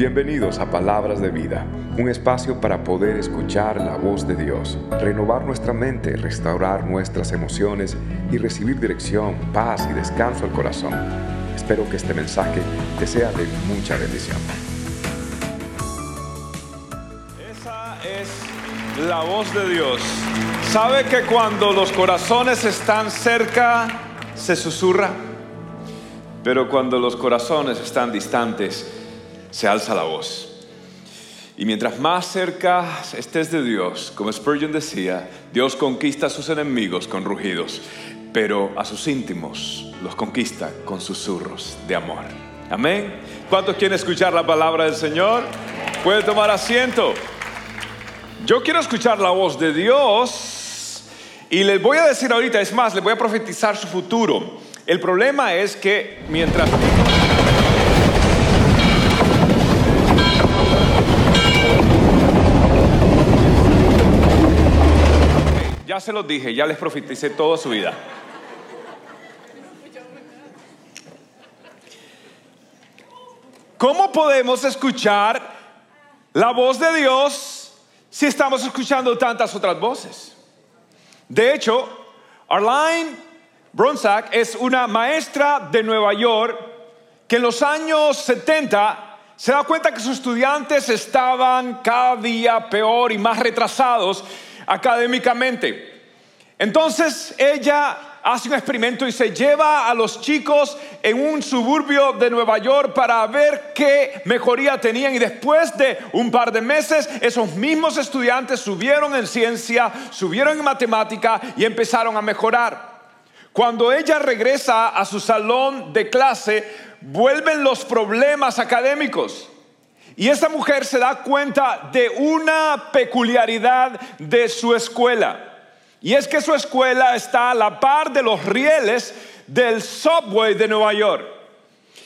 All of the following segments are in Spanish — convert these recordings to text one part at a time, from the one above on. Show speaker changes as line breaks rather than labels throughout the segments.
Bienvenidos a Palabras de Vida, un espacio para poder escuchar la voz de Dios, renovar nuestra mente, restaurar nuestras emociones y recibir dirección, paz y descanso al corazón. Espero que este mensaje te sea de mucha bendición.
Esa es la voz de Dios. ¿Sabe que cuando los corazones están cerca se susurra? Pero cuando los corazones están distantes, se alza la voz. Y mientras más cerca estés de Dios, como Spurgeon decía, Dios conquista a sus enemigos con rugidos, pero a sus íntimos los conquista con susurros de amor. Amén. ¿Cuántos quieren escuchar la palabra del Señor? Puede tomar asiento. Yo quiero escuchar la voz de Dios y les voy a decir ahorita, es más, les voy a profetizar su futuro. El problema es que mientras... Se los dije, ya les profeticé toda su vida. ¿Cómo podemos escuchar la voz de Dios si estamos escuchando tantas otras voces? De hecho, Arline Bronsack es una maestra de Nueva York que en los años 70 se da cuenta que sus estudiantes estaban cada día peor y más retrasados académicamente. Entonces ella hace un experimento y se lleva a los chicos en un suburbio de Nueva York para ver qué mejoría tenían y después de un par de meses esos mismos estudiantes subieron en ciencia, subieron en matemática y empezaron a mejorar. Cuando ella regresa a su salón de clase, vuelven los problemas académicos. Y esta mujer se da cuenta de una peculiaridad de su escuela. Y es que su escuela está a la par de los rieles del subway de Nueva York.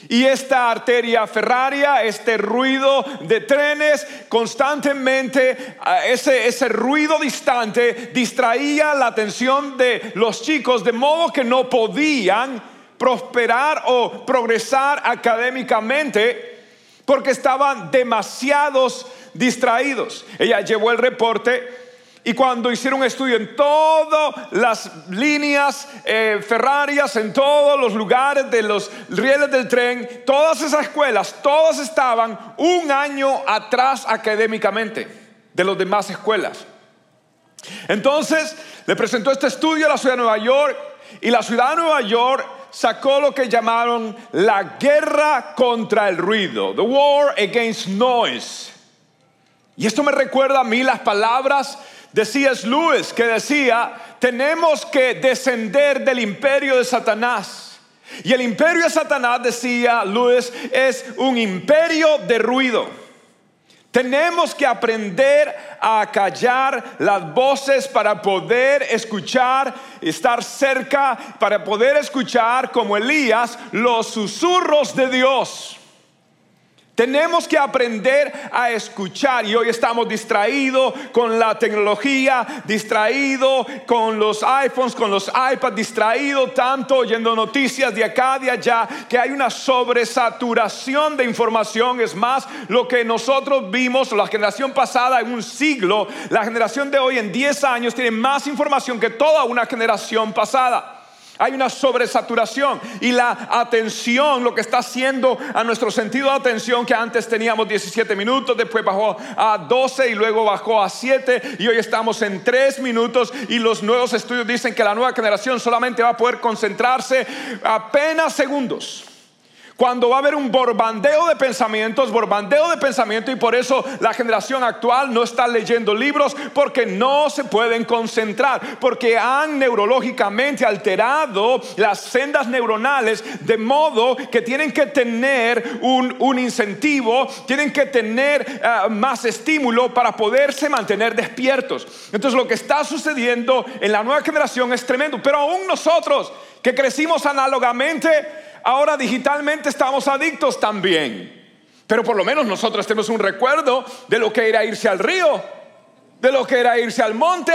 Y esta arteria ferraria, este ruido de trenes, constantemente, ese, ese ruido distante distraía la atención de los chicos de modo que no podían prosperar o progresar académicamente porque estaban demasiados distraídos. Ella llevó el reporte y cuando hicieron un estudio en todas las líneas eh, ferrarias, en todos los lugares de los rieles del tren, todas esas escuelas, todas estaban un año atrás académicamente de las demás escuelas. Entonces le presentó este estudio a la ciudad de Nueva York y la ciudad de Nueva York sacó lo que llamaron la guerra contra el ruido, the war against noise. Y esto me recuerda a mí las palabras de C.S. Lewis que decía, tenemos que descender del imperio de Satanás. Y el imperio de Satanás, decía Lewis, es un imperio de ruido. Tenemos que aprender a callar las voces para poder escuchar, estar cerca, para poder escuchar como Elías los susurros de Dios. Tenemos que aprender a escuchar y hoy estamos distraídos con la tecnología, distraídos con los iPhones, con los iPads, distraídos tanto oyendo noticias de acá, de allá, que hay una sobresaturación de información. Es más, lo que nosotros vimos, la generación pasada en un siglo, la generación de hoy en 10 años tiene más información que toda una generación pasada. Hay una sobresaturación y la atención, lo que está haciendo a nuestro sentido de atención, que antes teníamos 17 minutos, después bajó a 12 y luego bajó a 7 y hoy estamos en 3 minutos y los nuevos estudios dicen que la nueva generación solamente va a poder concentrarse apenas segundos. Cuando va a haber un borbandeo de pensamientos, borbandeo de pensamiento y por eso la generación actual no está leyendo libros porque no se pueden concentrar, porque han neurológicamente alterado las sendas neuronales de modo que tienen que tener un, incentivo, tienen que tener ah, más estímulo para poderse mantener despiertos. Entonces lo que está sucediendo en la nueva generación es tremendo, pero aún nosotros que crecimos análogamente, ahora digitalmente estamos adictos también. Pero por lo menos nosotros tenemos un recuerdo de lo que era irse al río, de lo que era irse al monte.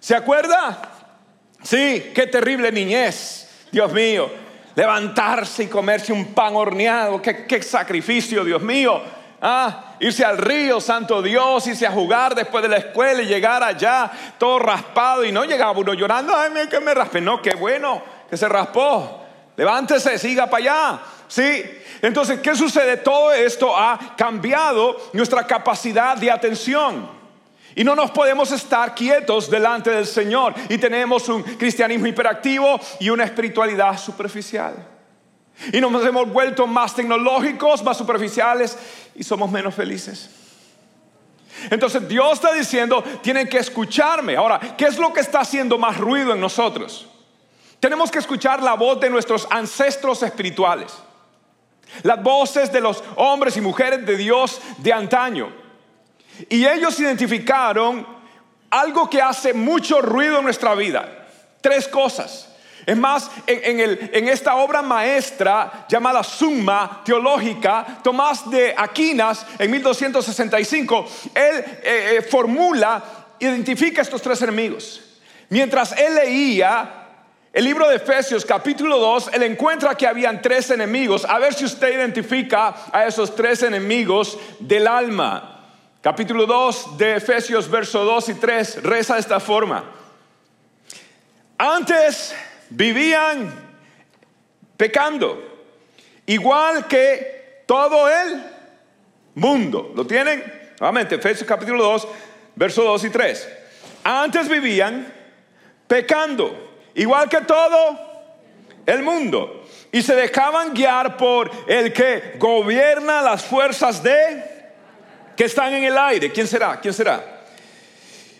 ¿Se acuerda? Sí, qué terrible niñez, Dios mío. Levantarse y comerse un pan horneado, qué, qué sacrificio, Dios mío. Ah, irse al río, santo Dios, irse a jugar después de la escuela y llegar allá todo raspado y no llegaba uno llorando, ay, que me raspé. No, qué bueno que se raspó. Levántese, siga para allá. Sí. Entonces, ¿qué sucede? Todo esto ha cambiado nuestra capacidad de atención. Y no nos podemos estar quietos delante del Señor. Y tenemos un cristianismo hiperactivo y una espiritualidad superficial. Y nos hemos vuelto más tecnológicos, más superficiales y somos menos felices. Entonces Dios está diciendo, tienen que escucharme. Ahora, ¿qué es lo que está haciendo más ruido en nosotros? Tenemos que escuchar la voz de nuestros ancestros espirituales. Las voces de los hombres y mujeres de Dios de antaño. Y ellos identificaron algo que hace mucho ruido en nuestra vida. Tres cosas. Es más, en, esta obra maestra llamada Summa Teológica, Tomás de Aquinas, en 1265, él eh, eh, formula, identifica estos tres enemigos. Mientras él leía el libro de Efesios capítulo 2, él encuentra que habían tres enemigos. A ver si usted identifica a esos tres enemigos del alma. Capítulo 2 de Efesios, verso 2 y 3, reza de esta forma. Antes vivían pecando, igual que todo el mundo. ¿Lo tienen? Nuevamente, Efesios capítulo 2, versos 2 y 3. Antes vivían pecando, igual que todo el mundo, y se dejaban guiar por el que gobierna las fuerzas de que están en el aire. ¿Quién será? ¿Quién será?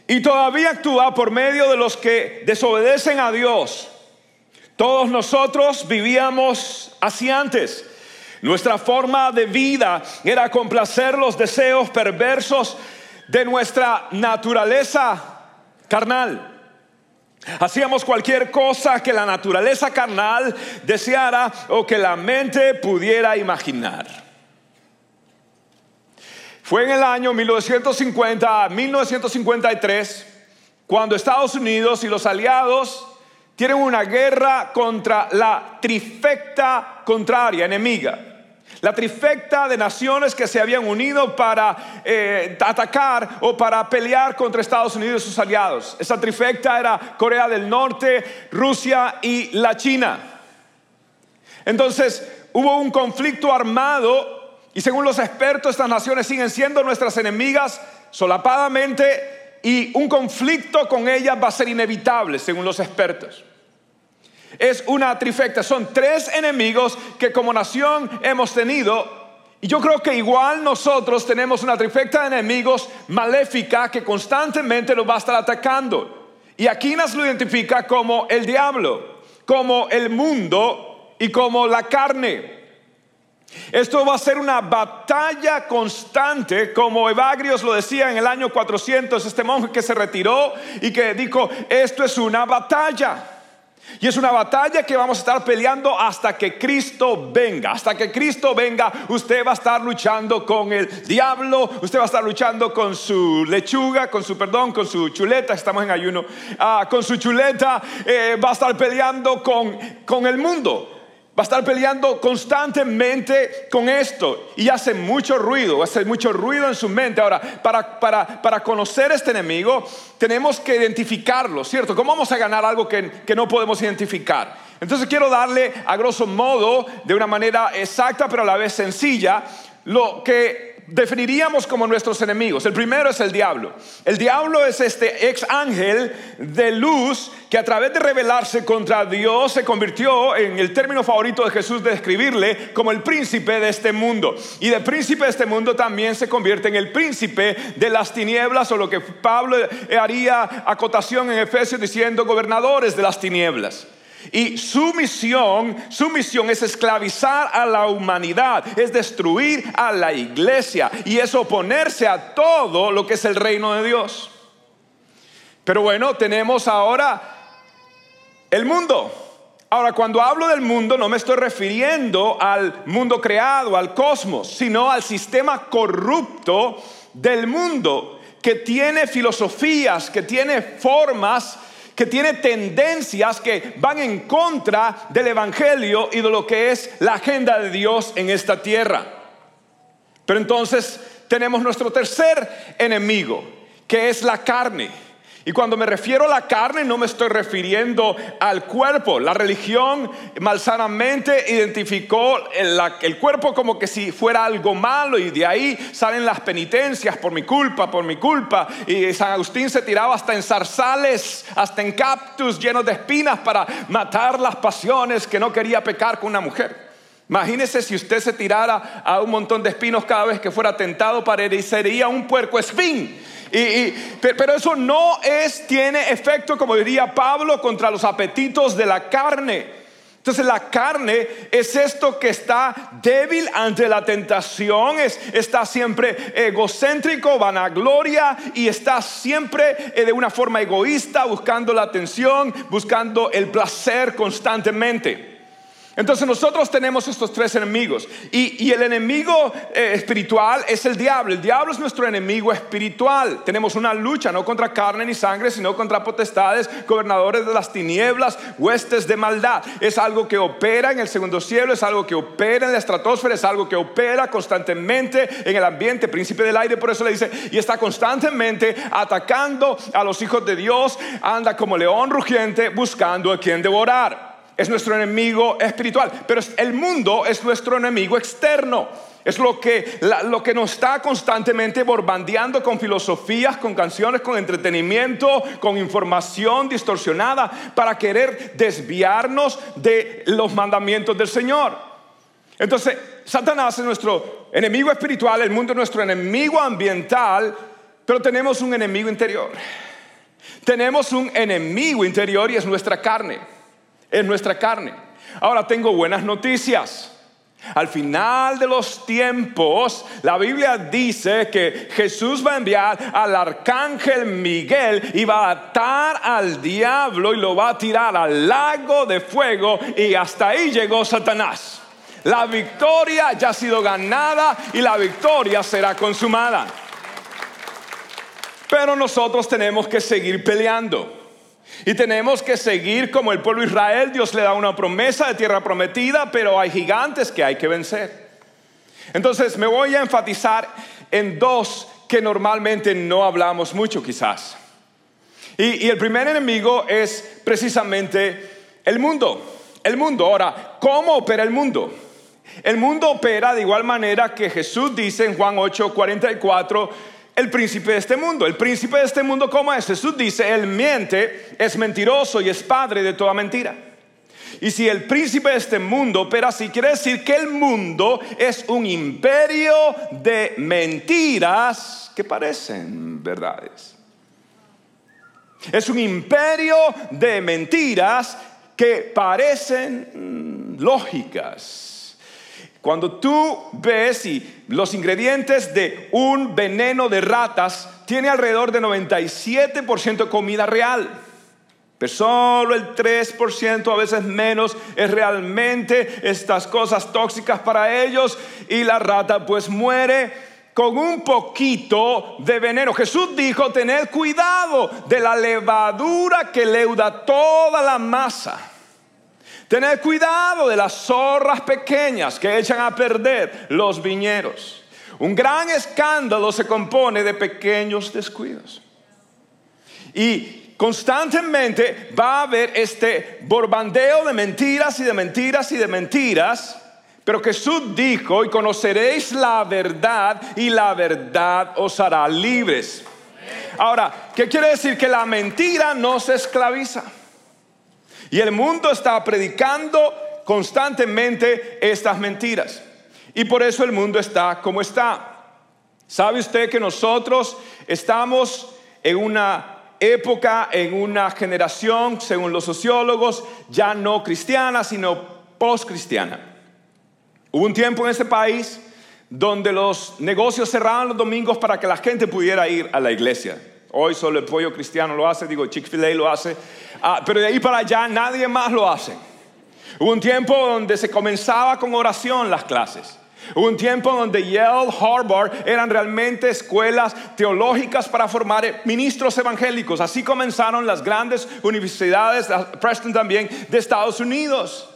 Y todavía actúa por medio de los que desobedecen a Dios todos nosotros vivíamos así antes. Nuestra forma de vida era complacer los deseos perversos de nuestra naturaleza carnal. Hacíamos cualquier cosa que la naturaleza carnal deseara o que la mente pudiera imaginar. Fue en el año 1950 a 1953 cuando Estados Unidos y los aliados tienen una guerra contra la trifecta contraria, enemiga. La trifecta de naciones que se habían unido para eh, atacar o para pelear contra Estados Unidos y sus aliados. Esa trifecta era Corea del Norte, Rusia y la China. Entonces hubo un conflicto armado y según los expertos estas naciones siguen siendo nuestras enemigas solapadamente y un conflicto con ellas va a ser inevitable según los expertos. Es una trifecta, son tres enemigos que como nación hemos tenido. Y yo creo que igual nosotros tenemos una trifecta de enemigos maléfica que constantemente nos va a estar atacando. Y aquí nos lo identifica como el diablo, como el mundo y como la carne. Esto va a ser una batalla constante, como Evagrios lo decía en el año 400, este monje que se retiró y que dijo, esto es una batalla. Y es una batalla que vamos a estar peleando hasta que Cristo venga. Hasta que Cristo venga, usted va a estar luchando con el diablo, usted va a estar luchando con su lechuga, con su perdón, con su chuleta, estamos en ayuno, ah, con su chuleta, eh, va a estar peleando con, con el mundo. Va a estar peleando constantemente con esto y hace mucho ruido, hace mucho ruido en su mente. Ahora, para, para, para conocer este enemigo, tenemos que identificarlo, ¿cierto? ¿Cómo vamos a ganar algo que, que no podemos identificar? Entonces quiero darle a grosso modo, de una manera exacta pero a la vez sencilla, lo que definiríamos como nuestros enemigos. El primero es el diablo. El diablo es este ex ángel de luz que a través de rebelarse contra Dios se convirtió en el término favorito de Jesús de describirle como el príncipe de este mundo. Y de príncipe de este mundo también se convierte en el príncipe de las tinieblas o lo que Pablo haría acotación en Efesios diciendo gobernadores de las tinieblas. Y su misión, su misión es esclavizar a la humanidad, es destruir a la iglesia y es oponerse a todo lo que es el reino de Dios. Pero bueno, tenemos ahora el mundo. Ahora, cuando hablo del mundo no me estoy refiriendo al mundo creado, al cosmos, sino al sistema corrupto del mundo que tiene filosofías, que tiene formas que tiene tendencias que van en contra del Evangelio y de lo que es la agenda de Dios en esta tierra. Pero entonces tenemos nuestro tercer enemigo, que es la carne. Y cuando me refiero a la carne no me estoy refiriendo al cuerpo. La religión malsanamente identificó el, el, cuerpo como que si fuera algo malo y de ahí salen las penitencias por mi culpa, por mi culpa. Y San Agustín se tiraba hasta en zarzales, hasta en cactus llenos de espinas para matar las pasiones que no quería pecar con una mujer. Imagínese si usted se tirara a un montón de espinos cada vez que fuera tentado para él sería un puerco espín. Y, pero eso no es, tiene efecto, como diría Pablo, contra los apetitos de la carne. Entonces la carne es esto que está débil ante la tentación, es, está siempre egocéntrico, vanagloria y está siempre eh, de una forma egoísta, buscando la atención, buscando el placer constantemente. Entonces nosotros tenemos estos tres enemigos y, el enemigo eh, espiritual es el diablo. El diablo es nuestro enemigo espiritual. Tenemos una lucha no contra carne ni sangre, sino contra potestades, gobernadores de las tinieblas, huestes de maldad. Es algo que opera en el segundo cielo, es algo que opera en la estratosfera, es algo que opera constantemente en el ambiente, príncipe del aire, por eso le dice, y está constantemente atacando a los hijos de Dios, anda como león rugiente buscando a quien devorar es nuestro enemigo espiritual, pero el mundo es nuestro enemigo externo. Es lo que, lo que nos está constantemente borbandeando con filosofías, con canciones, con entretenimiento, con información distorsionada para querer desviarnos de los mandamientos del Señor. Entonces, Satanás es nuestro enemigo espiritual, el mundo es nuestro enemigo ambiental, pero tenemos un enemigo interior. Tenemos un enemigo interior y es nuestra carne en nuestra carne. Ahora tengo buenas noticias. Al final de los tiempos, la Biblia dice que Jesús va a enviar al arcángel Miguel y va a atar al diablo y lo va a tirar al lago de fuego y hasta ahí llegó Satanás. La victoria ya ha sido ganada y la victoria será consumada. Pero nosotros tenemos que seguir peleando. Y tenemos que seguir como el pueblo Israel. Dios le da una promesa de tierra prometida, pero hay gigantes que hay que vencer. Entonces me voy a enfatizar en dos que normalmente no hablamos mucho quizás. Y, el primer enemigo es precisamente el mundo. El mundo. Ahora, ¿cómo opera el mundo? El mundo opera de igual manera que Jesús dice en Juan 8, 44 el príncipe de este mundo. El príncipe de este mundo, ¿cómo es? Jesús dice, él miente, es mentiroso y es padre de toda mentira. Y si el príncipe de este mundo opera así, quiere decir que el mundo es un imperio de mentiras que parecen verdades. Es un imperio de mentiras que parecen lógicas. Cuando tú ves y los ingredientes de un veneno de ratas tiene alrededor de 97% de comida real. Pero solo el 3%, a veces menos, es realmente estas cosas tóxicas para ellos y la rata pues muere con un poquito de veneno. Jesús dijo, tened cuidado de la levadura que leuda toda la masa. Tener cuidado de las zorras pequeñas que echan a perder los viñeros. Un gran escándalo se compone de pequeños descuidos. Y constantemente va a haber este borbandeo de mentiras y de mentiras y de mentiras. Pero Jesús dijo, y conoceréis la verdad y la verdad os hará libres. Ahora, ¿qué quiere decir? Que la mentira no se esclaviza. Y el mundo está predicando constantemente estas mentiras. Y por eso el mundo está como está. ¿Sabe usted que nosotros estamos en una época, en una generación, según los sociólogos, ya no cristiana, sino post-cristiana? Hubo un tiempo en este país donde los negocios cerraban los domingos para que la gente pudiera ir a la iglesia. Hoy solo el pollo cristiano lo hace, digo, Chick-fil-A lo hace, ah, pero de ahí para allá nadie más lo hace. Hubo un tiempo donde se comenzaba con oración las clases. Hubo un tiempo donde Yale, Harvard eran realmente escuelas teológicas para formar ministros evangélicos. Así comenzaron las grandes universidades, Preston también, de Estados Unidos.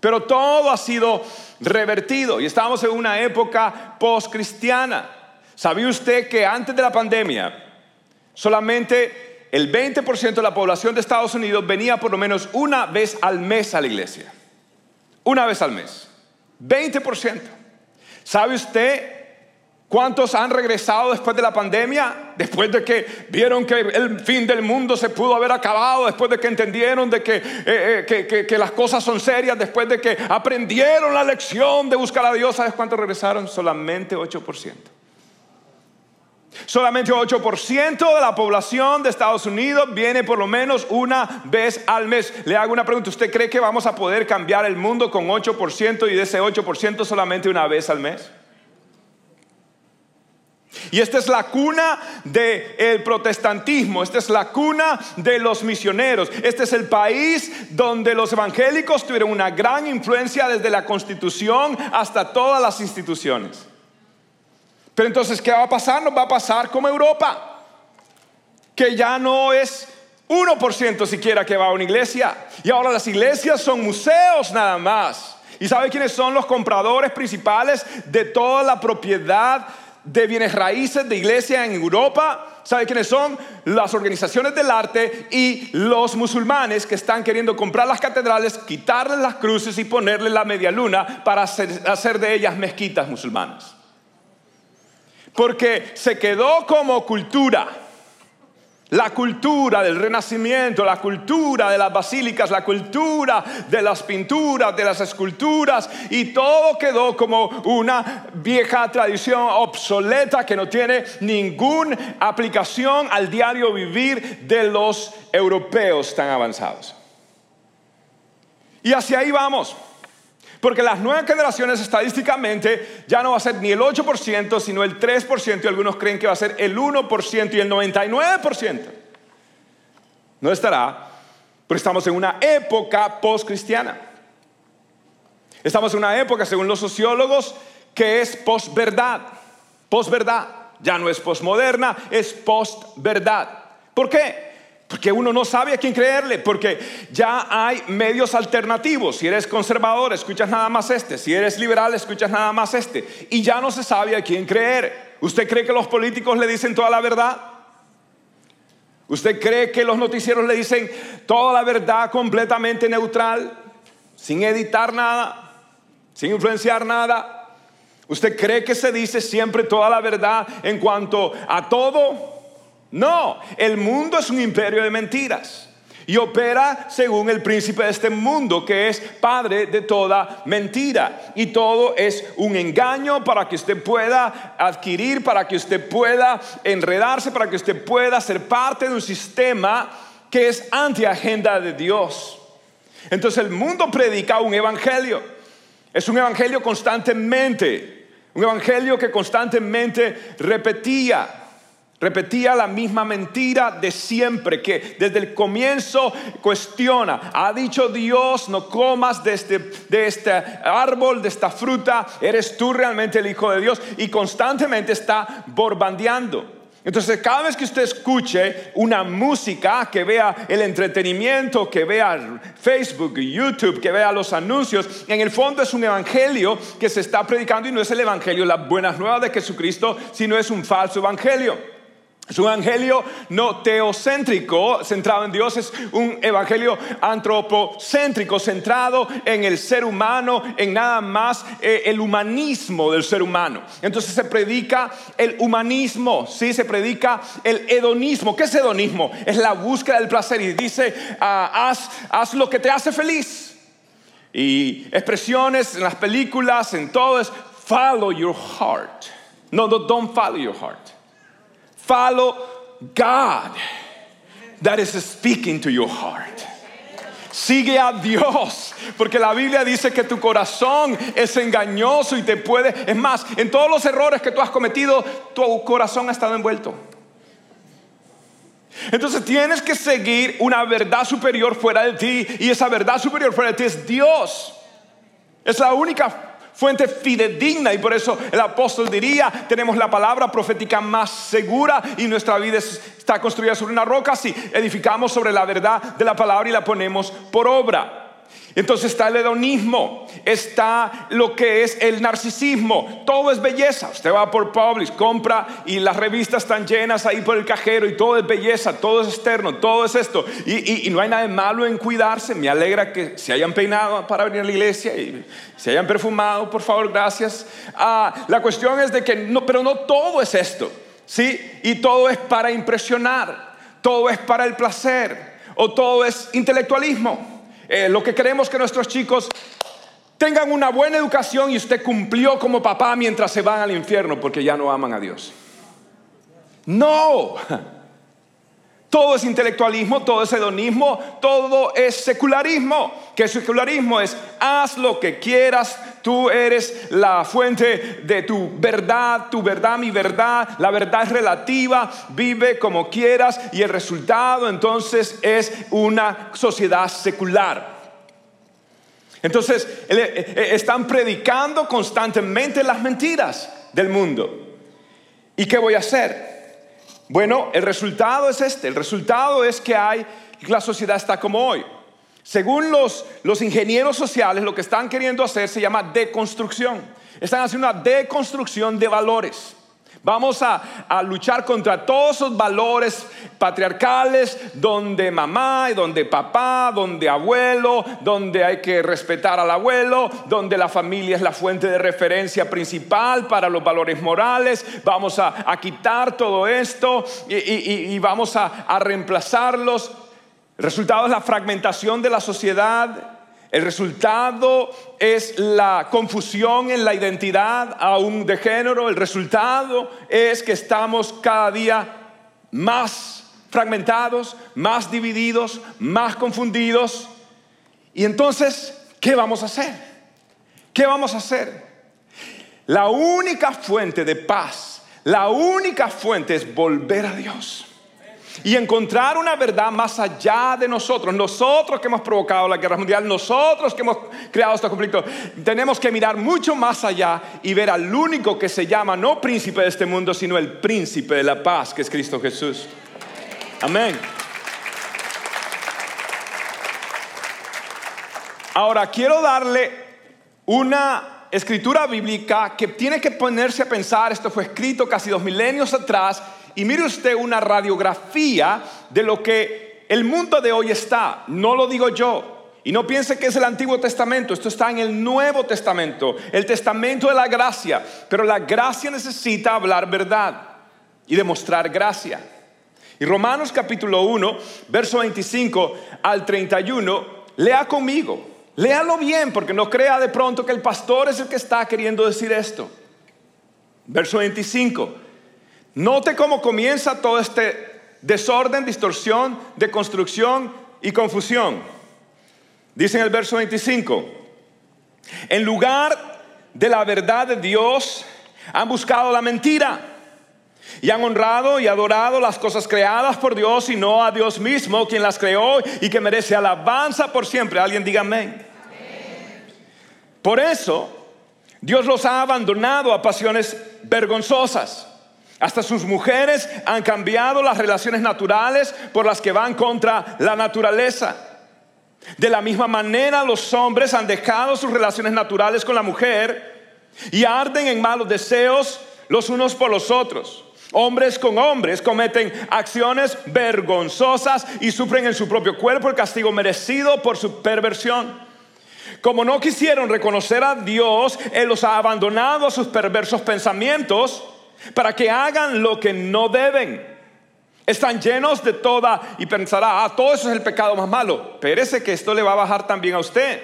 Pero todo ha sido revertido y estamos en una época post-cristiana. ¿Sabía usted que antes de la pandemia solamente el 20% de la población de Estados Unidos venía por lo menos una vez al mes a la iglesia? Una vez al mes. 20%. ¿Sabe usted ¿Cuántos han regresado después de la pandemia? Después de que vieron que el fin del mundo se pudo haber acabado, después de que entendieron de que, eh, eh, que, las cosas son serias, después de que aprendieron la lección de buscar a Dios, ¿sabes cuántos regresaron? Solamente 8%. Solamente 8% de la población de Estados Unidos viene por lo menos una vez al mes. Le hago una pregunta, ¿usted cree que vamos a poder cambiar el mundo con 8% y de ese 8% solamente una vez al mes? Y esta es la cuna del protestantismo, esta es la cuna de los misioneros, este es el país donde los evangélicos tuvieron una gran influencia desde la constitución hasta todas las instituciones. Pero entonces, ¿qué va a pasar? Nos va a pasar como Europa, que ya no es 1% siquiera que va a una iglesia. Y ahora las iglesias son museos nada más. ¿Y sabe quiénes son los compradores principales de toda la propiedad? de bienes raíces de iglesia en Europa. ¿Sabe quiénes son? Las organizaciones del arte y los musulmanes que están queriendo comprar las catedrales, quitarles las cruces y ponerle la media luna para hacer, hacer de ellas mezquitas musulmanas. Porque se quedó como cultura la cultura del renacimiento, la cultura de las basílicas, la cultura de las pinturas, de las esculturas, y todo quedó como una vieja tradición obsoleta que no tiene ninguna aplicación al diario vivir de los europeos tan avanzados. Y hacia ahí vamos. Porque las nuevas generaciones estadísticamente ya no va a ser ni el 8%, sino el 3%, y algunos creen que va a ser el 1% y el 99%. No estará, pero estamos en una época post-cristiana. Estamos en una época, según los sociólogos, que es post-verdad. Post-verdad. Ya no es post-moderna, es post-verdad. ¿Por qué? Porque uno no sabe a quién creerle, porque ya hay medios alternativos. Si eres conservador, escuchas nada más este. Si eres liberal, escuchas nada más este. Y ya no se sabe a quién creer. ¿Usted cree que los políticos le dicen toda la verdad? ¿Usted cree que los noticieros le dicen toda la verdad completamente neutral, sin editar nada, sin influenciar nada? ¿Usted cree que se dice siempre toda la verdad en cuanto a todo? No, el mundo es un imperio de mentiras y opera según el príncipe de este mundo, que es padre de toda mentira. Y todo es un engaño para que usted pueda adquirir, para que usted pueda enredarse, para que usted pueda ser parte de un sistema que es anti-agenda de Dios. Entonces el mundo predica un evangelio. Es un evangelio constantemente, un evangelio que constantemente repetía. Repetía la misma mentira de siempre, que desde el comienzo cuestiona. Ha dicho Dios, no comas de este, de este árbol, de esta fruta, eres tú realmente el Hijo de Dios. Y constantemente está borbandeando. Entonces, cada vez que usted escuche una música, que vea el entretenimiento, que vea Facebook, YouTube, que vea los anuncios, en el fondo es un evangelio que se está predicando y no es el evangelio, las buenas nuevas de Jesucristo, sino es un falso evangelio. Es un evangelio no teocéntrico, centrado en Dios, es un evangelio antropocéntrico, centrado en el ser humano, en nada más eh, el humanismo del ser humano. Entonces se predica el humanismo, ¿sí? se predica el hedonismo. ¿Qué es hedonismo? Es la búsqueda del placer y dice, ah, haz, haz lo que te hace feliz. Y expresiones en las películas, en todo es follow your heart. No, no, don't follow your heart. Follow God that is speaking to your heart. Sigue a Dios, porque la Biblia dice que tu corazón es engañoso y te puede, es más, en todos los errores que tú has cometido, tu corazón ha estado envuelto. Entonces tienes que seguir una verdad superior fuera de ti y esa verdad superior fuera de ti es Dios. Es la única fuente fidedigna y por eso el apóstol diría, tenemos la palabra profética más segura y nuestra vida está construida sobre una roca si edificamos sobre la verdad de la palabra y la ponemos por obra. Entonces está el hedonismo, está lo que es el narcisismo, todo es belleza. Usted va por Publix, compra y las revistas están llenas ahí por el cajero y todo es belleza, todo es externo, todo es esto. Y, no hay nada de malo en cuidarse. Me alegra que se hayan peinado para venir a la iglesia y se hayan perfumado, por favor, gracias. Ah, la cuestión es de que no, pero no todo es esto, ¿sí? Y todo es para impresionar, todo es para el placer o todo es intelectualismo. Eh, lo que queremos que nuestros chicos tengan una buena educación y usted cumplió como papá mientras se van al infierno porque ya no aman a Dios. No. Todo es intelectualismo, todo es hedonismo, todo es secularismo. Que secularismo es haz lo que quieras, tú eres la fuente de tu verdad, tu verdad, mi verdad, la verdad es relativa, vive como quieras y el resultado entonces es una sociedad secular. Entonces, eh, eh, están predicando constantemente las mentiras del mundo. ¿Y qué voy a hacer? Bueno, el resultado es este. El resultado es que hay, la sociedad está como hoy. Según los, los ingenieros sociales, lo que están queriendo hacer se llama deconstrucción. Están haciendo una deconstrucción de valores. Vamos a, luchar contra todos esos valores patriarcales donde mamá y donde papá, donde abuelo, donde hay que respetar al abuelo, donde la familia es la fuente de referencia principal para los valores morales. Vamos a, quitar todo esto y, vamos a, a reemplazarlos. El resultado es la fragmentación de la sociedad el resultado es la confusión en la identidad aún de género. El resultado es que estamos cada día más fragmentados, más divididos, más confundidos. Y entonces, ¿qué vamos a hacer? ¿Qué vamos a hacer? La única fuente de paz, la única fuente es volver a Dios y encontrar una verdad más allá de nosotros. Nosotros que hemos provocado la guerra mundial, nosotros que hemos creado este conflicto, tenemos que mirar mucho más allá y ver al único que se llama no príncipe de este mundo, sino el príncipe de la paz, que es Cristo Jesús. Amén. Ahora, quiero darle una escritura bíblica que tiene que ponerse a pensar, esto fue escrito casi dos milenios atrás, y mire usted una radiografía de lo que el mundo de hoy está. No lo digo yo. Y no piense que es el Antiguo Testamento, esto está en el Nuevo Testamento, el Testamento de la gracia. Pero la gracia necesita hablar verdad y demostrar gracia. Y Romanos capítulo 1, verso 25 al 31, lea conmigo, léalo bien, porque no crea de pronto que el pastor es el que está queriendo decir esto. Verso 25. Note cómo comienza todo este desorden, distorsión, de construcción y confusión. Dice en el verso 25, en lugar de la verdad de Dios, han buscado la mentira y han honrado y adorado las cosas creadas por Dios y no a Dios mismo, quien las creó y que merece alabanza por siempre. Alguien diga amén. Por eso, Dios los ha abandonado a pasiones vergonzosas hasta sus mujeres han cambiado las relaciones naturales por las que van contra la naturaleza. De la misma manera los hombres han dejado sus relaciones naturales con la mujer y arden en malos deseos los unos por los otros. Hombres con hombres cometen acciones vergonzosas y sufren en su propio cuerpo el castigo merecido por su perversión. Como no quisieron reconocer a Dios, Él los ha abandonado a sus perversos pensamientos para que hagan lo que no deben. Están llenos de toda y pensará, ah, todo eso es el pecado más malo. Pérese que esto le va a bajar también a usted.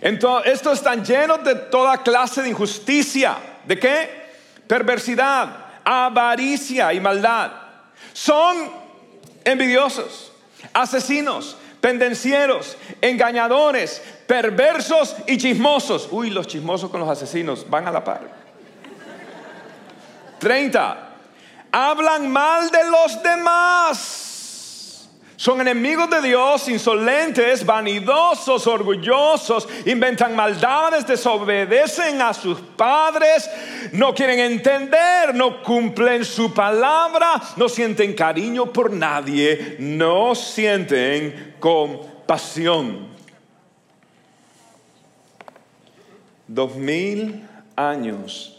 Entonces, estos están llenos de toda clase de injusticia. ¿De qué? Perversidad, avaricia y maldad. Son envidiosos, asesinos, pendencieros, engañadores, perversos y chismosos. Uy, los chismosos con los asesinos van a la par. 30. Hablan mal de los demás. Son enemigos de Dios, insolentes, vanidosos, orgullosos, inventan maldades, desobedecen a sus padres, no quieren entender, no cumplen su palabra, no sienten cariño por nadie, no sienten compasión. dos mil años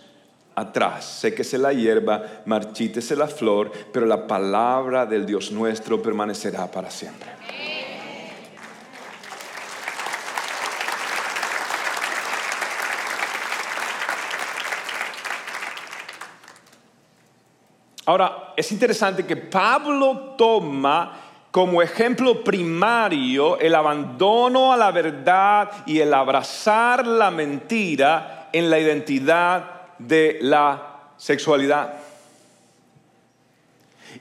atrás. Séquese la hierba, marchítese la flor, pero la palabra del Dios nuestro permanecerá para siempre. Ahora, es interesante que Pablo toma como ejemplo primario el abandono a la verdad y el abrazar la mentira en la identidad de la sexualidad.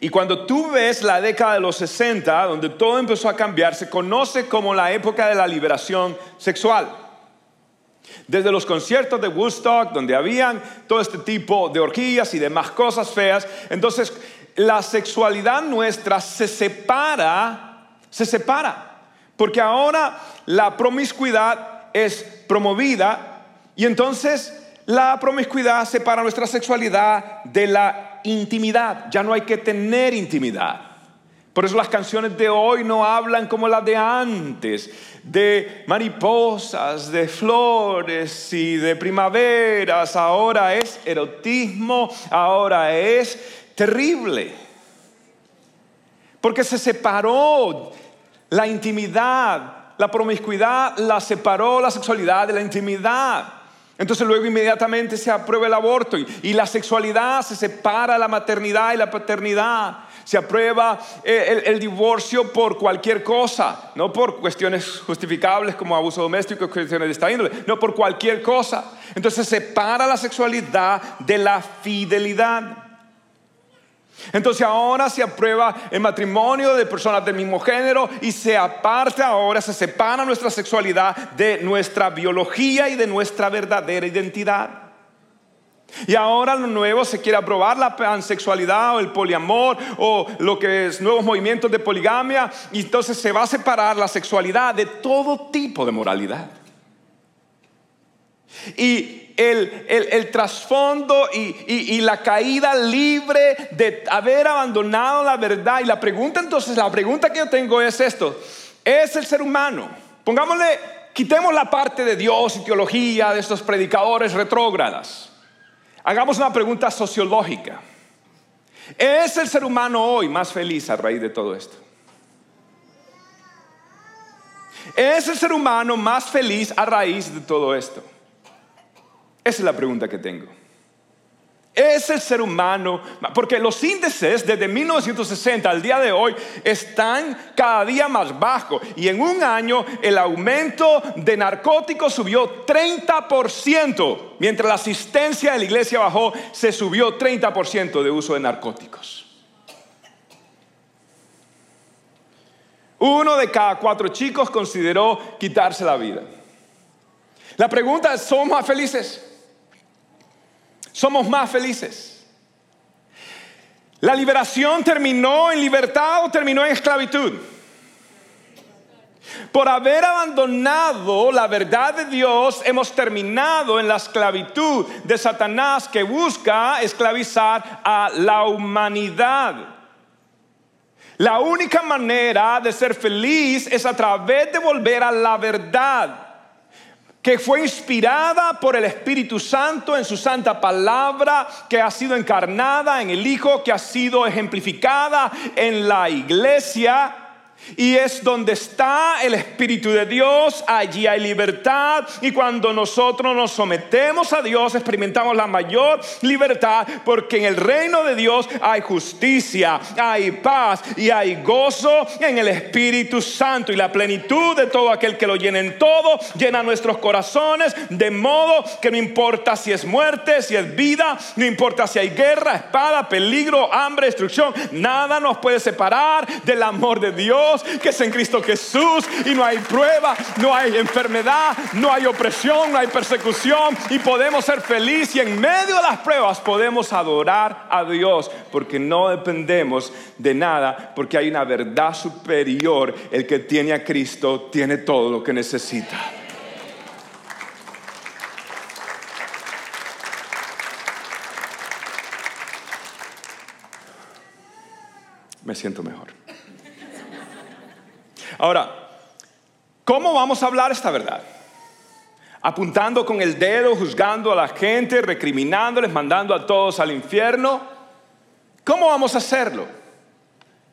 Y cuando tú ves la década de los 60, donde todo empezó a cambiar, se conoce como la época de la liberación sexual. Desde los conciertos de Woodstock, donde habían todo este tipo de orgías y demás cosas feas. Entonces, la sexualidad nuestra se separa, se separa. Porque ahora la promiscuidad es promovida y entonces la promiscuidad separa nuestra sexualidad de la intimidad. Ya no hay que tener intimidad. Por eso las canciones de hoy no hablan como las de antes, de mariposas, de flores y de primaveras. Ahora es erotismo, ahora es terrible. Porque se separó la intimidad, la promiscuidad la separó la sexualidad de la intimidad. Entonces luego inmediatamente se aprueba el aborto y, la sexualidad se separa la maternidad y la paternidad se aprueba eh, el, divorcio por cualquier cosa, no por cuestiones justificables como abuso doméstico, cuestiones de esta índole, no por cualquier cosa. Entonces se separa la sexualidad de la fidelidad. Entonces ahora se aprueba el matrimonio de personas del mismo género y se aparta ahora, se separa nuestra sexualidad de nuestra biología y de nuestra verdadera identidad. Y ahora lo nuevo se quiere aprobar la pansexualidad o el poliamor o lo que es nuevos movimientos de poligamia. Y entonces se va a separar la sexualidad de todo tipo de moralidad. Y el, trasfondo y, y, la caída libre de haber abandonado la verdad. Y la pregunta entonces, la pregunta que yo tengo es esto. ¿Es el ser humano? Pongámosle, quitemos la parte de Dios y teología de estos predicadores retrógradas. Hagamos una pregunta sociológica. ¿Es el ser humano hoy más feliz a raíz de todo esto? ¿Es el ser humano más feliz a raíz de todo esto? Esa es la pregunta que tengo. Es el ser humano, porque los índices desde 1960 al día de hoy están cada día más bajos. Y en un año el aumento de narcóticos subió 30%, mientras la asistencia de la iglesia bajó, se subió 30% de uso de narcóticos. Uno de cada cuatro chicos consideró quitarse la vida. La pregunta es, ¿somos felices? Somos más felices. ¿La liberación terminó en libertad o terminó en esclavitud? Por haber abandonado la verdad de Dios, hemos terminado en la esclavitud de Satanás que busca esclavizar a la humanidad. La única manera de ser feliz es a través de volver a la verdad que fue inspirada por el Espíritu Santo en su santa palabra, que ha sido encarnada en el Hijo, que ha sido ejemplificada en la iglesia y es donde está el Espíritu de Dios, allí hay libertad. Y cuando nosotros nos sometemos a Dios, experimentamos la mayor libertad, porque en el reino de Dios hay justicia, hay paz y hay gozo en el Espíritu Santo. Y la plenitud de todo aquel que lo llena en todo, llena nuestros corazones, de modo que no importa si es muerte, si es vida, no importa si hay guerra, espada, peligro, hambre, destrucción, nada nos puede separar del amor de Dios que es en Cristo Jesús y no hay prueba, no hay enfermedad, no hay opresión, no hay persecución y podemos ser felices y en medio de las pruebas podemos adorar a Dios porque no dependemos de nada, porque hay una verdad superior. El que tiene a Cristo tiene todo lo que necesita. Me siento mejor. Ahora, ¿cómo vamos a hablar esta verdad? apuntando con el dedo, juzgando a la gente, recriminándoles, mandando a todos al infierno. ¿Cómo vamos a hacerlo?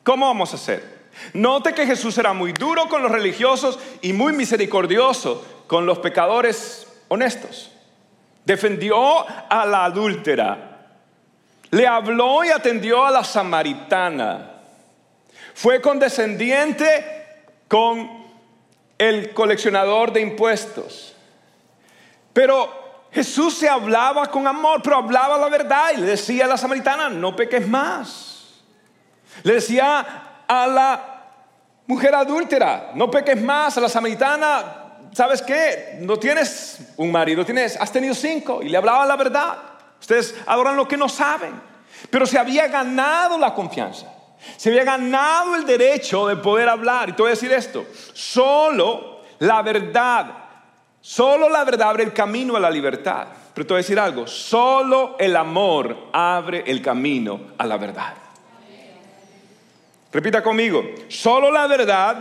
¿Cómo vamos a hacer? Note que Jesús era muy duro con los religiosos y muy misericordioso con los pecadores honestos. Defendió a la adúltera. Le habló y atendió a la samaritana. Fue condescendiente con el coleccionador de impuestos. Pero Jesús se hablaba con amor, pero hablaba la verdad y le decía a la samaritana, no peques más. Le decía a la mujer adúltera, no peques más. A la samaritana, ¿sabes qué? No tienes un marido, tienes, has tenido cinco y le hablaba la verdad. Ustedes adoran lo que no saben, pero se había ganado la confianza. Se había ganado el derecho de poder hablar. Y te voy a decir esto, solo la verdad, solo la verdad abre el camino a la libertad. Pero te voy a decir algo, solo el amor abre el camino a la verdad. Repita conmigo, solo la verdad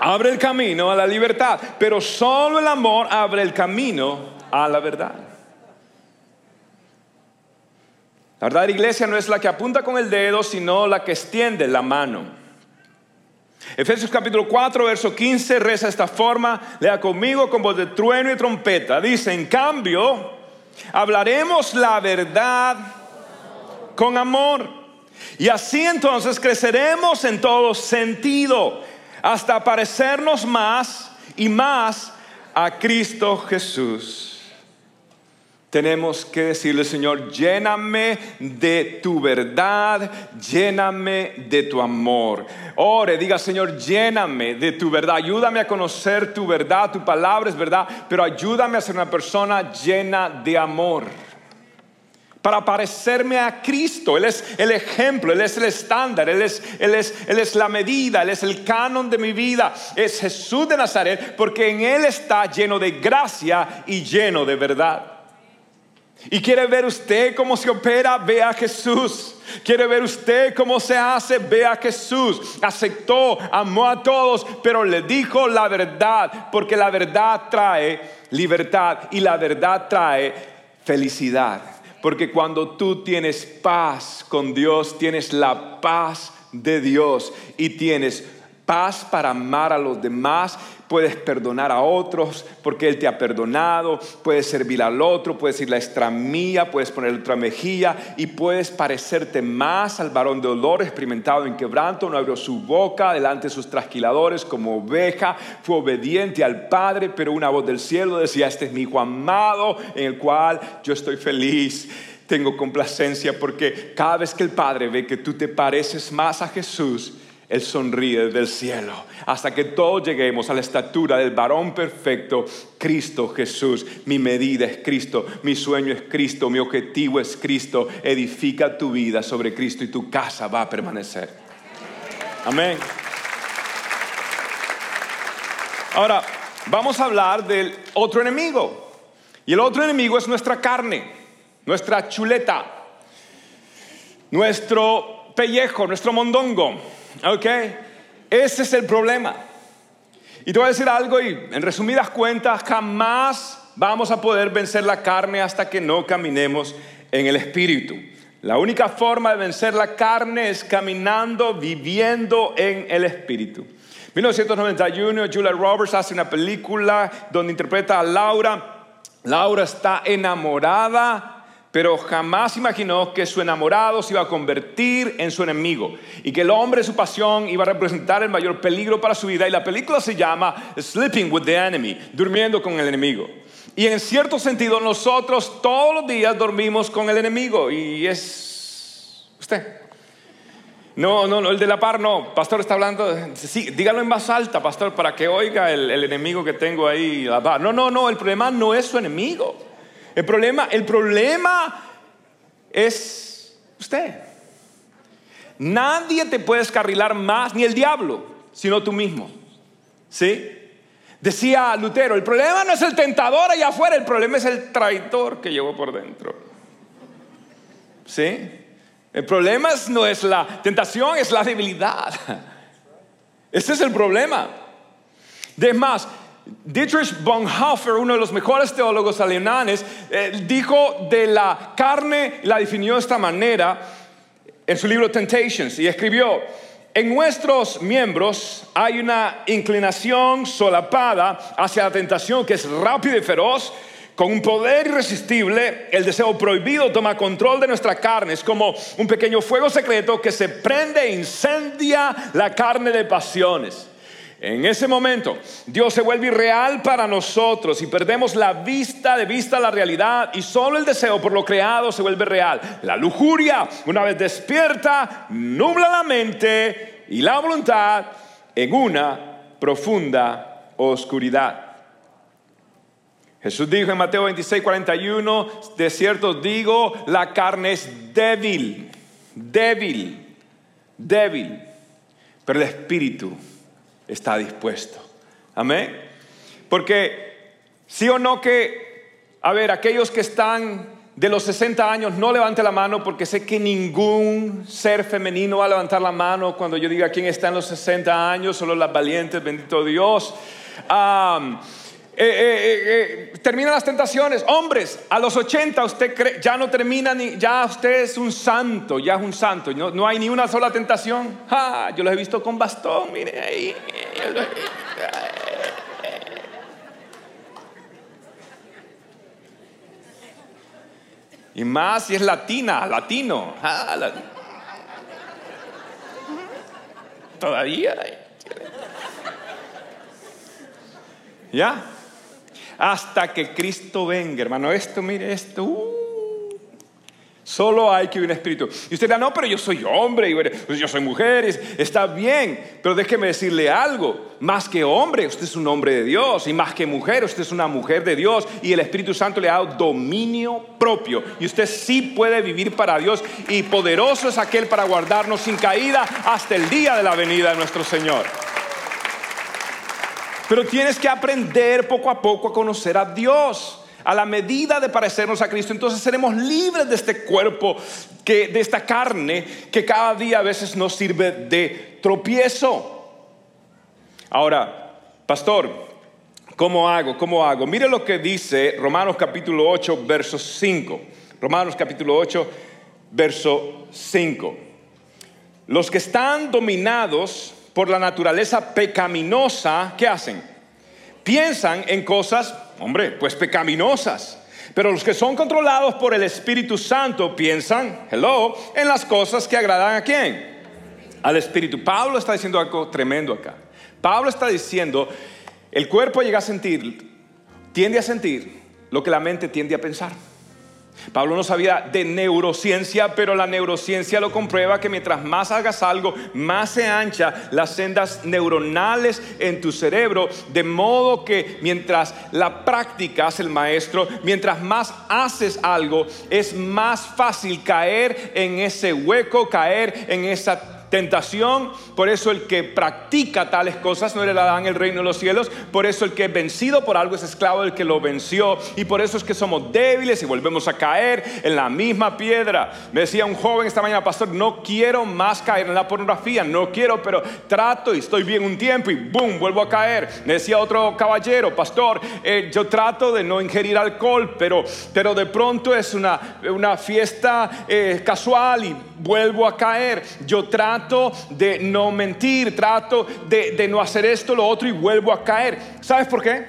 abre el camino a la libertad, pero solo el amor abre el camino a la verdad. La verdadera iglesia no es la que apunta con el dedo, sino la que extiende la mano. Efesios capítulo 4, verso 15 reza esta forma, lea conmigo con voz de trueno y trompeta. Dice, en cambio, hablaremos la verdad con amor. Y así entonces creceremos en todo sentido hasta parecernos más y más a Cristo Jesús. Tenemos que decirle, Señor, lléname de tu verdad, lléname de tu amor. Ore, diga, Señor, lléname de tu verdad, ayúdame a conocer tu verdad, tu palabra es verdad, pero ayúdame a ser una persona llena de amor para parecerme a Cristo. Él es el ejemplo, Él es el estándar, Él es, él, es, la medida, Él es el canon de mi vida. Es Jesús de Nazaret porque en Él está lleno de gracia y lleno de verdad. Y quiere ver usted cómo se opera, ve a Jesús. Quiere ver usted cómo se hace, ve a Jesús. Aceptó, amó a todos, pero le dijo la verdad, porque la verdad trae libertad y la verdad trae felicidad. Porque cuando tú tienes paz con Dios, tienes la paz de Dios y tienes paz para amar a los demás, puedes perdonar a otros porque Él te ha perdonado, puedes servir al otro, puedes ir la extra mía, puedes poner otra mejilla y puedes parecerte más al varón de olor experimentado en quebranto, no abrió su boca delante de sus trasquiladores como oveja, fue obediente al Padre, pero una voz del cielo decía, este es mi hijo amado en el cual yo estoy feliz. Tengo complacencia porque cada vez que el Padre ve que tú te pareces más a Jesús, él sonríe desde el cielo hasta que todos lleguemos a la estatura del varón perfecto, Cristo Jesús. Mi medida es Cristo, mi sueño es Cristo, mi objetivo es Cristo. Edifica tu vida sobre Cristo y tu casa va a permanecer. Amén. Ahora, vamos a hablar del otro enemigo. Y el otro enemigo es nuestra carne, nuestra chuleta, nuestro pellejo, nuestro mondongo. ¿Ok? Ese es el problema. Y te voy a decir algo y en resumidas cuentas, jamás vamos a poder vencer la carne hasta que no caminemos en el Espíritu. La única forma de vencer la carne es caminando, viviendo en el Espíritu. 1991, Julia Roberts hace una película donde interpreta a Laura. Laura está enamorada pero jamás imaginó que su enamorado se iba a convertir en su enemigo y que el hombre, su pasión, iba a representar el mayor peligro para su vida. Y la película se llama Sleeping with the Enemy, durmiendo con el enemigo. Y en cierto sentido nosotros todos los días dormimos con el enemigo y es usted. No, no, no, el de la par no. Pastor está hablando, sí, dígalo en más alta, pastor, para que oiga el, el enemigo que tengo ahí. La par. No, no, no, el problema no es su enemigo. El problema, el problema es usted. Nadie te puede escarrilar más, ni el diablo, sino tú mismo. ¿Sí? Decía Lutero, el problema no es el tentador allá afuera, el problema es el traidor que llevo por dentro. ¿Sí? El problema no es la tentación, es la debilidad. Ese es el problema. De más, Dietrich Bonhoeffer, uno de los mejores teólogos alemanes, eh, dijo de la carne, la definió de esta manera en su libro Temptations y escribió, en nuestros miembros hay una inclinación solapada hacia la tentación que es rápida y feroz, con un poder irresistible, el deseo prohibido toma control de nuestra carne. Es como un pequeño fuego secreto que se prende e incendia la carne de pasiones. En ese momento, Dios se vuelve irreal para nosotros y perdemos la vista de vista la realidad y solo el deseo por lo creado se vuelve real. La lujuria, una vez despierta, nubla la mente y la voluntad en una profunda oscuridad. Jesús dijo en Mateo 26, 41, de cierto digo, la carne es débil, débil, débil, pero el espíritu está dispuesto. Amén. Porque sí o no que, a ver, aquellos que están de los 60 años, no levante la mano porque sé que ningún ser femenino va a levantar la mano cuando yo diga quién está en los 60 años, solo las valientes, bendito Dios. Eh, eh, eh, terminan las tentaciones. Hombres, a los 80 usted ya no termina ni, ya usted es un santo, ya es un santo. No, hay ni una sola tentación. yo los he visto con bastón, mire ahí. Y más si es latina, latino. Todavía. ¿Ya? Hasta que Cristo venga, hermano. Esto, mire esto. Uh. Solo hay que un espíritu. Y usted dirá, no, pero yo soy hombre, pues yo soy mujer, está bien. Pero déjeme decirle algo, más que hombre, usted es un hombre de Dios. Y más que mujer, usted es una mujer de Dios. Y el Espíritu Santo le ha dado dominio propio. Y usted sí puede vivir para Dios. Y poderoso es aquel para guardarnos sin caída hasta el día de la venida de nuestro Señor. Pero tienes que aprender poco a poco a conocer a Dios. A la medida de parecernos a Cristo, entonces seremos libres de este cuerpo, que, de esta carne que cada día a veces nos sirve de tropiezo. Ahora, pastor, ¿cómo hago? ¿Cómo hago? Mire lo que dice Romanos capítulo 8, verso 5. Romanos capítulo 8, verso 5. Los que están dominados por la naturaleza pecaminosa, ¿qué hacen? Piensan en cosas, hombre, pues pecaminosas. Pero los que son controlados por el Espíritu Santo piensan, hello, en las cosas que agradan a quién? Al Espíritu. Pablo está diciendo algo tremendo acá. Pablo está diciendo, el cuerpo llega a sentir, tiende a sentir lo que la mente tiende a pensar. Pablo no sabía de neurociencia, pero la neurociencia lo comprueba que mientras más hagas algo, más se ancha las sendas neuronales en tu cerebro, de modo que mientras la practicas el maestro, mientras más haces algo, es más fácil caer en ese hueco, caer en esa tentación, por eso el que practica tales cosas no heredará en el reino de los cielos, por eso el que es vencido por algo es esclavo del que lo venció, y por eso es que somos débiles y volvemos a caer en la misma piedra. Me decía un joven esta mañana, pastor, no quiero más caer en la pornografía, no quiero, pero trato y estoy bien un tiempo y boom, vuelvo a caer. Me decía otro caballero, pastor, eh, yo trato de no ingerir alcohol, pero, pero de pronto es una, una fiesta eh, casual y vuelvo a caer. Yo trato de no mentir, trato de, no hacer esto, lo otro y vuelvo a caer. ¿Sabes por qué?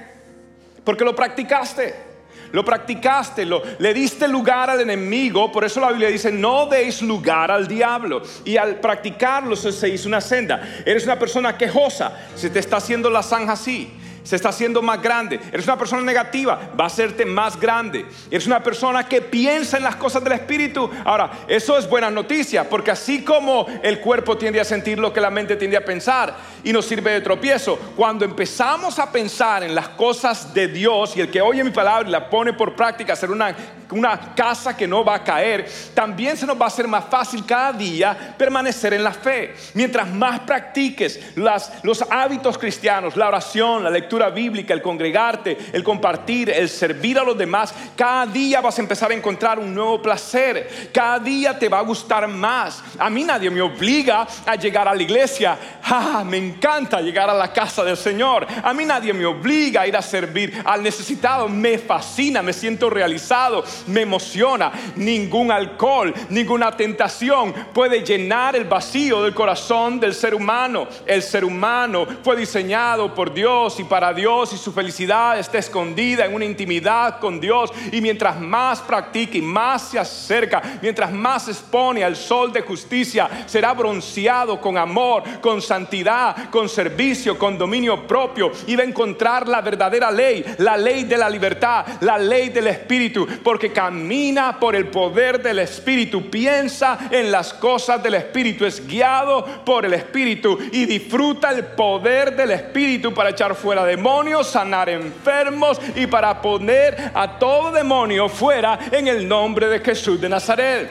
Porque lo practicaste lo practicaste, lo, le diste lugar al enemigo, por eso la Biblia dice, no deis lugar al diablo. Y al practicarlo se hizo una senda. Eres una persona quejosa, se te está haciendo la zanja así se está haciendo más grande. Eres una persona negativa, va a hacerte más grande. Eres una persona que piensa en las cosas del Espíritu. Ahora, eso es buena noticia, porque así como el cuerpo tiende a sentir lo que la mente tiende a pensar y nos sirve de tropiezo, cuando empezamos a pensar en las cosas de Dios y el que oye mi palabra y la pone por práctica, hacer una, una casa que no va a caer, también se nos va a hacer más fácil cada día permanecer en la fe. Mientras más practiques las, los hábitos cristianos, la oración, la lectura, lectura bíblica, el congregarte, el compartir, el servir a los demás, cada día vas a empezar a encontrar un nuevo placer. Cada día te va a gustar más. A mí nadie me obliga a llegar a la iglesia. Ah, me encanta llegar a la casa del Señor. A mí nadie me obliga a ir a servir al necesitado. Me fascina, me siento realizado, me emociona. Ningún alcohol, ninguna tentación puede llenar el vacío del corazón del ser humano. El ser humano fue diseñado por Dios y para Dios y su felicidad está escondida en una intimidad con Dios. Y mientras más practique y más se acerca, mientras más se expone al sol de justicia, será bronceado con amor, con santidad, con servicio, con dominio propio y va a encontrar la verdadera ley, la ley de la libertad, la ley del Espíritu, porque camina por el poder del Espíritu, piensa en las cosas del Espíritu, es guiado por el Espíritu y disfruta el poder del Espíritu para echar fuera demonios, sanar enfermos y para poner a todo demonio fuera en el nombre de Jesús de Nazaret.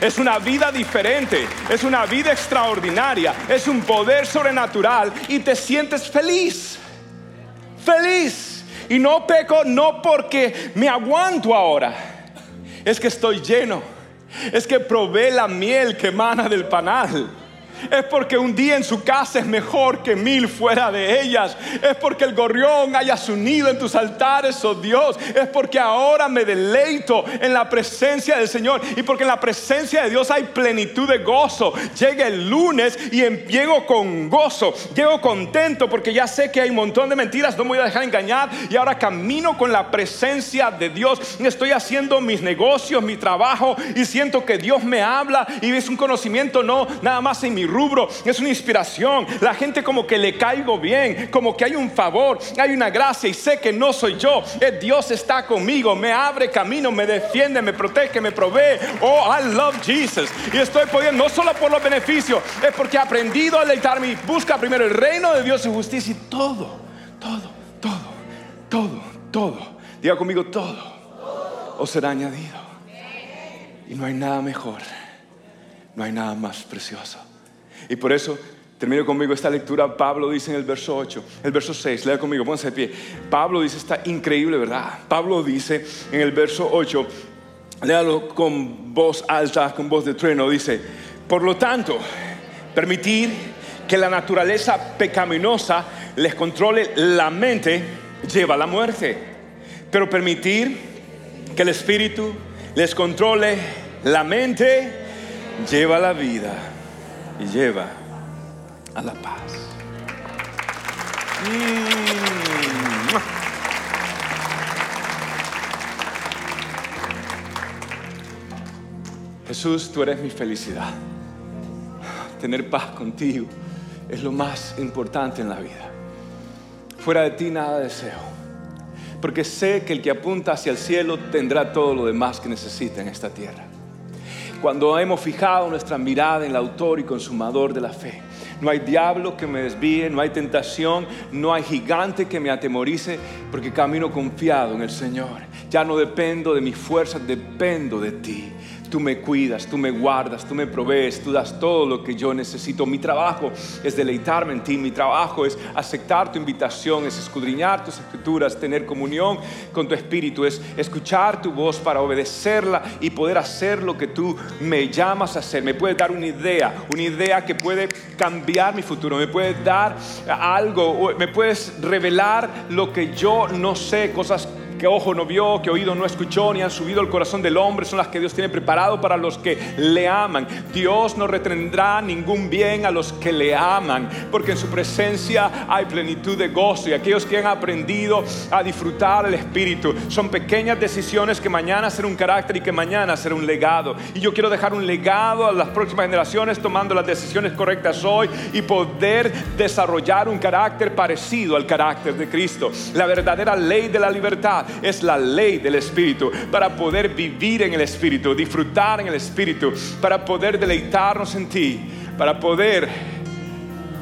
Es una vida diferente, es una vida extraordinaria, es un poder sobrenatural y te sientes feliz. Feliz. Y no peco no porque me aguanto ahora, es que estoy lleno, es que probé la miel que emana del panal es porque un día en su casa es mejor que mil fuera de ellas. Es porque el gorrión haya su nido en tus altares, oh Dios. Es porque ahora me deleito en la presencia del Señor. Y porque en la presencia de Dios hay plenitud de gozo. Llega el lunes y em, llego con gozo. Llego contento porque ya sé que hay un montón de mentiras. No me voy a dejar engañar. Y ahora camino con la presencia de Dios. Estoy haciendo mis negocios, mi trabajo. Y siento que Dios me habla. Y es un conocimiento no nada más en mi rubro, es una inspiración. La gente como que le caigo bien, como que hay un favor, hay una gracia y sé que no soy yo. Es Dios está conmigo, me abre camino, me defiende, me protege, me provee. Oh, I love Jesus. Y estoy pudiendo, no solo por los beneficios, es porque he aprendido a deleitarme y busca primero el reino de Dios y justicia y todo, todo, todo, todo, todo. Diga conmigo todo. O será añadido. Y no hay nada mejor. No hay nada más precioso. Y por eso termino conmigo esta lectura. Pablo dice en el verso 8, el verso 6, lea conmigo, pónganse de pie. Pablo dice, está increíble, ¿verdad? Pablo dice en el verso 8, léalo con voz alta, con voz de trueno, dice, por lo tanto, permitir que la naturaleza pecaminosa les controle la mente lleva a la muerte, pero permitir que el espíritu les controle la mente lleva a la vida y lleva a la paz. Mm. Jesús, tú eres mi felicidad. Tener paz contigo es lo más importante en la vida. Fuera de ti nada deseo. Porque sé que el que apunta hacia el cielo tendrá todo lo demás que necesita en esta tierra cuando hemos fijado nuestra mirada en el autor y consumador de la fe. No hay diablo que me desvíe, no hay tentación, no hay gigante que me atemorice, porque camino confiado en el Señor. Ya no dependo de mis fuerzas, dependo de ti. Tú me cuidas, tú me guardas, tú me provees, tú das todo lo que yo necesito. Mi trabajo es deleitarme en ti, mi trabajo es aceptar tu invitación, es escudriñar tus escrituras, tener comunión con tu espíritu, es escuchar tu voz para obedecerla y poder hacer lo que tú me llamas a hacer. Me puedes dar una idea, una idea que puede cambiar mi futuro, me puedes dar algo, me puedes revelar lo que yo no sé, cosas que ojo no vio, que oído no escuchó, ni han subido al corazón del hombre, son las que Dios tiene preparado para los que le aman. Dios no retendrá ningún bien a los que le aman, porque en su presencia hay plenitud de gozo y aquellos que han aprendido a disfrutar el Espíritu son pequeñas decisiones que mañana serán un carácter y que mañana será un legado. Y yo quiero dejar un legado a las próximas generaciones tomando las decisiones correctas hoy y poder desarrollar un carácter parecido al carácter de Cristo. La verdadera ley de la libertad es la ley del Espíritu, para poder vivir en el Espíritu, disfrutar en el Espíritu, para poder deleitarnos en ti, para poder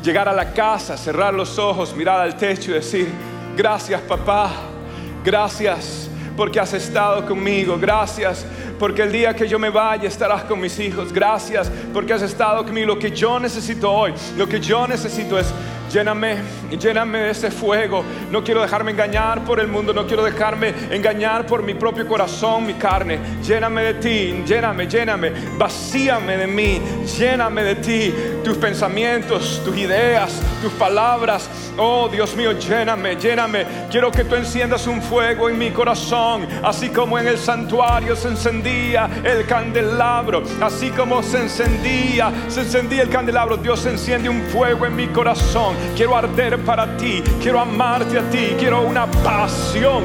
llegar a la casa, cerrar los ojos, mirar al techo y decir, gracias papá, gracias porque has estado conmigo. Gracias porque el día que yo me vaya estarás con mis hijos. Gracias porque has estado conmigo. Lo que yo necesito hoy, lo que yo necesito es Lléname, lléname de ese fuego. No quiero dejarme engañar por el mundo, no quiero dejarme engañar por mi propio corazón, mi carne. Lléname de ti, lléname, lléname. Vacíame de mí, lléname de ti. Tus pensamientos, tus ideas, tus palabras. Oh Dios mío, lléname, lléname. Quiero que tú enciendas un fuego en mi corazón, así como en el santuario se encendía el candelabro, así como se encendía, se encendía el candelabro. Dios enciende un fuego en mi corazón. Quiero arder para ti, quiero amarte a ti, quiero una pasión.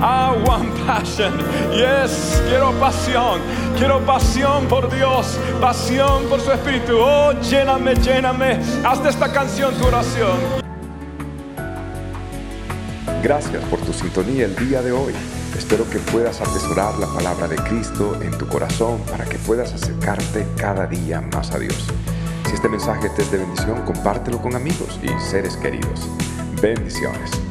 I want passion. Yes, quiero pasión. Quiero pasión por Dios, pasión por su espíritu. Oh, lléname, lléname. Haz de esta canción tu oración.
Gracias por tu sintonía el día de hoy. Espero que puedas atesorar la palabra de Cristo en tu corazón para que puedas acercarte cada día más a Dios. Este mensaje te es de bendición, compártelo con amigos y seres queridos. Bendiciones.